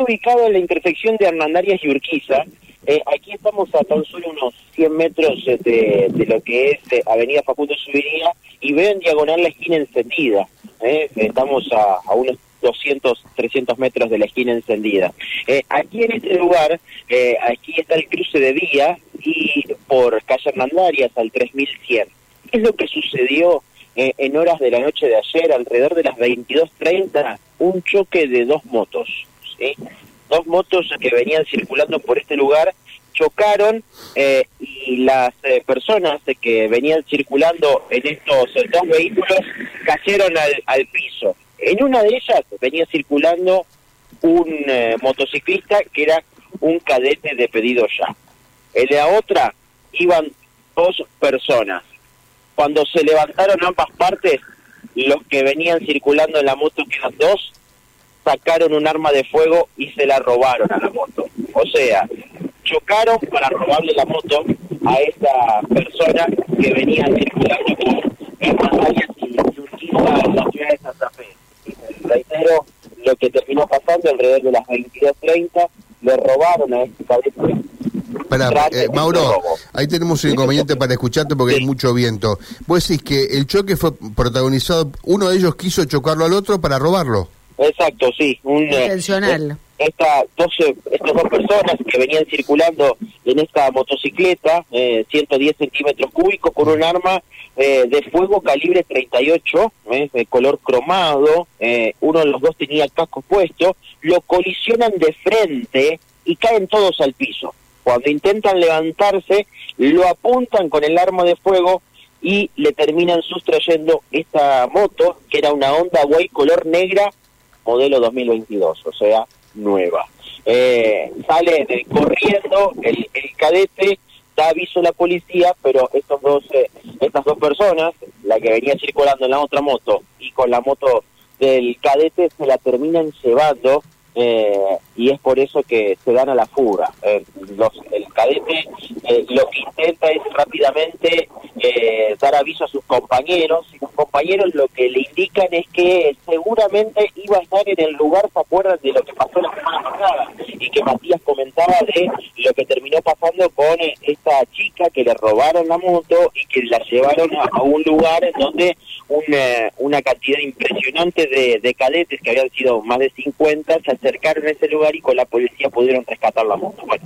ubicado en la intersección de Hernandarias y Urquiza. Eh, aquí estamos a tan solo unos 100 metros de, de lo que es eh, Avenida Facundo Subiría y veo en diagonal la esquina encendida. Eh, estamos a, unos 200, 300 metros de la esquina encendida. Eh, aquí en este lugar, eh, aquí está el cruce de vía y por calle Hernandarias al 3100. ¿Qué es lo que sucedió eh, en horas de la noche de ayer, alrededor de las 22.30? Un choque de dos motos. ¿Sí? Dos motos que venían circulando por este lugar chocaron eh, y las eh, personas que venían circulando en estos eh, dos vehículos cayeron al, al piso. En una de ellas venía circulando un motociclista que era un cadete de pedido ya. En la otra iban dos personas. Cuando se levantaron ambas partes, los que venían circulando en la moto, que eran dos, sacaron un arma de fuego y se la robaron a la moto. O sea, chocaron para robarle la moto a esta persona que venía circulando por en la ciudad de Santa Fe. Reitero, lo que terminó pasando alrededor de las 22.30, le robaron a este cadete. Pará, tras eh, Mauro, ahí tenemos un inconveniente para escucharte porque Sí. hay mucho viento. Vos decís que el choque fue protagonizado, uno de ellos quiso chocarlo al otro para robarlo. Exacto, sí. Un, eh, Intencional. eh, esta, dos, estas dos personas que venían circulando en esta motocicleta, eh, 110 centímetros cúbicos, con un arma eh, de fuego calibre 38, eh, de color cromado, uno de los dos tenía el casco puesto, lo colisionan de frente y caen todos al piso. Cuando intentan levantarse, lo apuntan con el arma de fuego y le terminan sustrayendo esta moto, que era una Honda Way color negra, modelo 2022, o sea, nueva. Eh, sale de- corriendo el, el cadete, da aviso a la policía, pero estos dos, eh, estas dos personas, la que venía circulando en la otra moto y con la moto del cadete, se la terminan llevando eh, y es por eso que se dan a la fuga. Eh, los, el cadete eh, lo que intenta es rápidamente eh, dar aviso a sus compañeros compañeros lo que le indican es que seguramente iba a estar en el lugar, ¿se acuerdan de lo que pasó la semana pasada? Y que Matías comentaba de lo que terminó pasando con eh, esta chica que le robaron la moto y que la llevaron a, un lugar en donde una, una cantidad impresionante de, de cadetes, que habían sido más de 50, se acercaron a ese lugar y con la policía pudieron rescatar la moto. Bueno,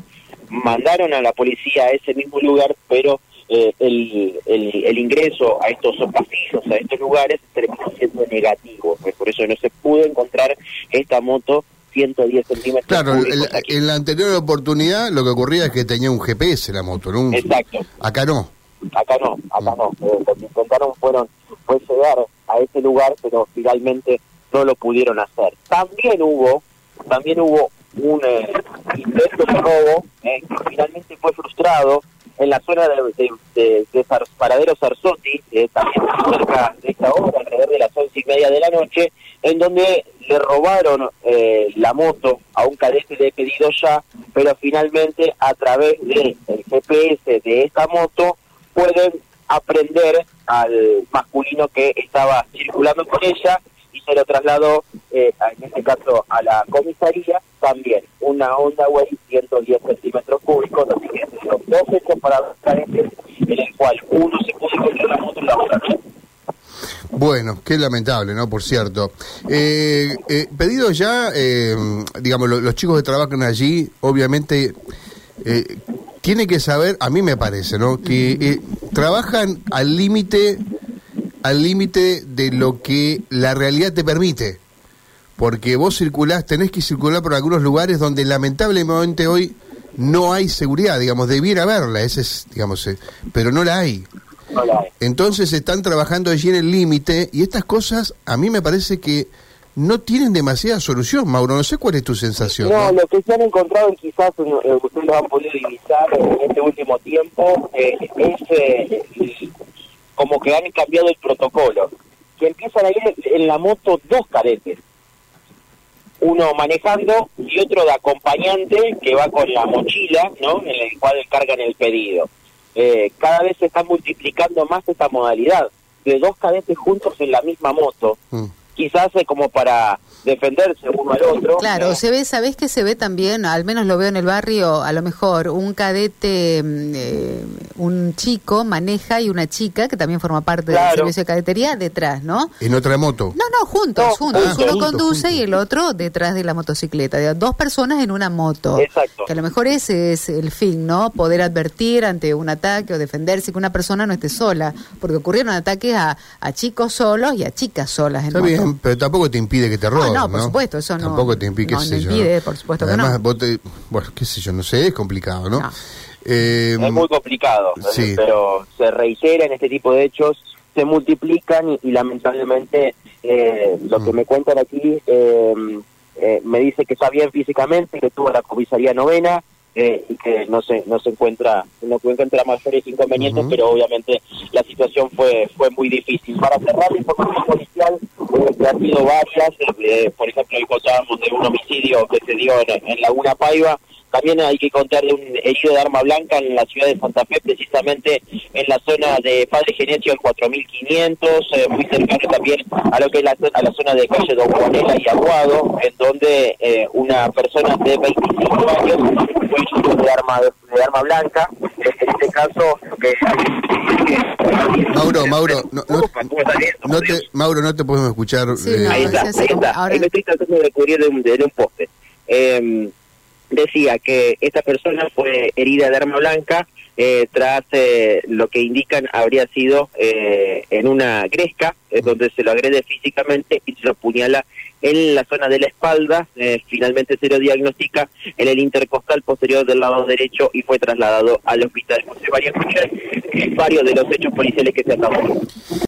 mandaron a la policía a ese mismo lugar, pero eh, el, el, el ingreso a estos pasillos, a estos lugares, terminó siendo negativo. Pues por eso no se pudo encontrar esta moto 110 centímetros Claro, el- en la anterior oportunidad lo que ocurría es que tenía un GPS la moto, ¿no? Un- Exacto. Acá no. acá no, acá no. Eh, lo que intentaron fueron fue llegar a ese lugar, pero finalmente no lo pudieron hacer. También hubo, también hubo un eh, intento de robo eh, que finalmente fue frustrado en la zona de, de, Paradero Sarzotti, eh, también cerca de esta hora, alrededor de las once y media de la noche, en donde le robaron eh, la moto a un cadete de pedido ya, pero finalmente a través del GPS de esta moto pueden aprender al masculino que estaba circulando con ella y se lo trasladó, eh, en este caso, a la comisaría, también una Honda Way 110 centímetros cúbicos, así que son dos hechos para dos cadetes, en el cual uno se pudo encontrar la moto y la otra no. Bueno, qué lamentable, ¿no? Por cierto. Eh, eh, pedido ya, eh, digamos, lo- los chicos que trabajan allí, obviamente, eh, tienen que saber, a mí me parece, ¿no? Que eh, trabajan al límite, al límite de lo que la realidad te permite. Porque vos circulás, tenés que circular por algunos lugares donde lamentablemente hoy no hay seguridad, digamos, debiera haberla, ese es, digamos, eh, pero no la hay. No la hay. Entonces están trabajando allí en el límite y estas cosas a mí me parece que no tienen demasiada solución, Mauro. No sé cuál es tu sensación. No, ¿no? lo que se han encontrado quizás eh, ustedes lo han podido divisar en este último tiempo eh, es eh, como que han cambiado el protocolo. Que empiezan a ir en la moto dos cadetes. Uno manejando y otro de acompañante que va con la mochila, ¿no? En el cual cargan el pedido. Eh, cada vez se está multiplicando más esta modalidad de dos cadetes juntos en la misma moto Mm. Quizás eh, como para defenderse uno al otro. Claro, se ve, ¿sabés que se ve también? Al menos lo veo en el barrio, a lo mejor un cadete, mm, eh, un chico maneja y una chica que también forma parte del servicio de cadetería detrás, ¿no? En otra moto. No, no, juntos, juntos. Uno conduce y el otro detrás de la motocicleta. Dos personas en una moto. Exacto. Que a lo mejor ese es el fin, ¿no? Poder advertir ante un ataque o defenderse que una persona no esté sola. Porque ocurrieron ataques a, a chicos solos y a chicas solas en Está bien, pero tampoco te impide que te roben, no, por supuesto, eso no. Tampoco te impide, no, impide, por supuesto que no. Vos te, bueno, qué sé yo, no sé, es complicado, ¿no? Eh, es muy complicado, sí. pero se reiteran este tipo de hechos, se multiplican y, lamentablemente eh, lo que mm. me cuentan aquí eh, eh, me dice que está bien físicamente, que tuvo la comisaría novena, eh, y que no se no se encuentra no encuentra mayores inconvenientes pero obviamente la situación fue fue muy difícil. Para cerrar la información policial eh, que ha sido varias eh, por ejemplo hoy contábamos de un homicidio que se dio en, en Laguna Paiva también hay que contar de un herido de arma blanca en la ciudad de Santa Fe, precisamente en la zona de Padre Genesio el 4500, eh, muy cercano también a lo que es la, a la zona de calle Don Juanela y Aguado, en donde eh, una persona de 25 años fue herido de arma, de, arma blanca. En este caso, que Mauro, Mauro, no, no, te, Mauro, no te podemos escuchar. Eh. ahí está, ahí está. Ahora... me estoy tratando de cubrir de un, de un poste. Eh, decía que esta persona fue herida de arma blanca eh, tras eh, lo que indican habría sido eh, en una gresca, donde se lo agrede físicamente y se lo puñala en la zona de la espalda. finalmente se lo diagnostica en el intercostal posterior del lado derecho y fue trasladado al hospital. José varios de los hechos policiales que se han dado.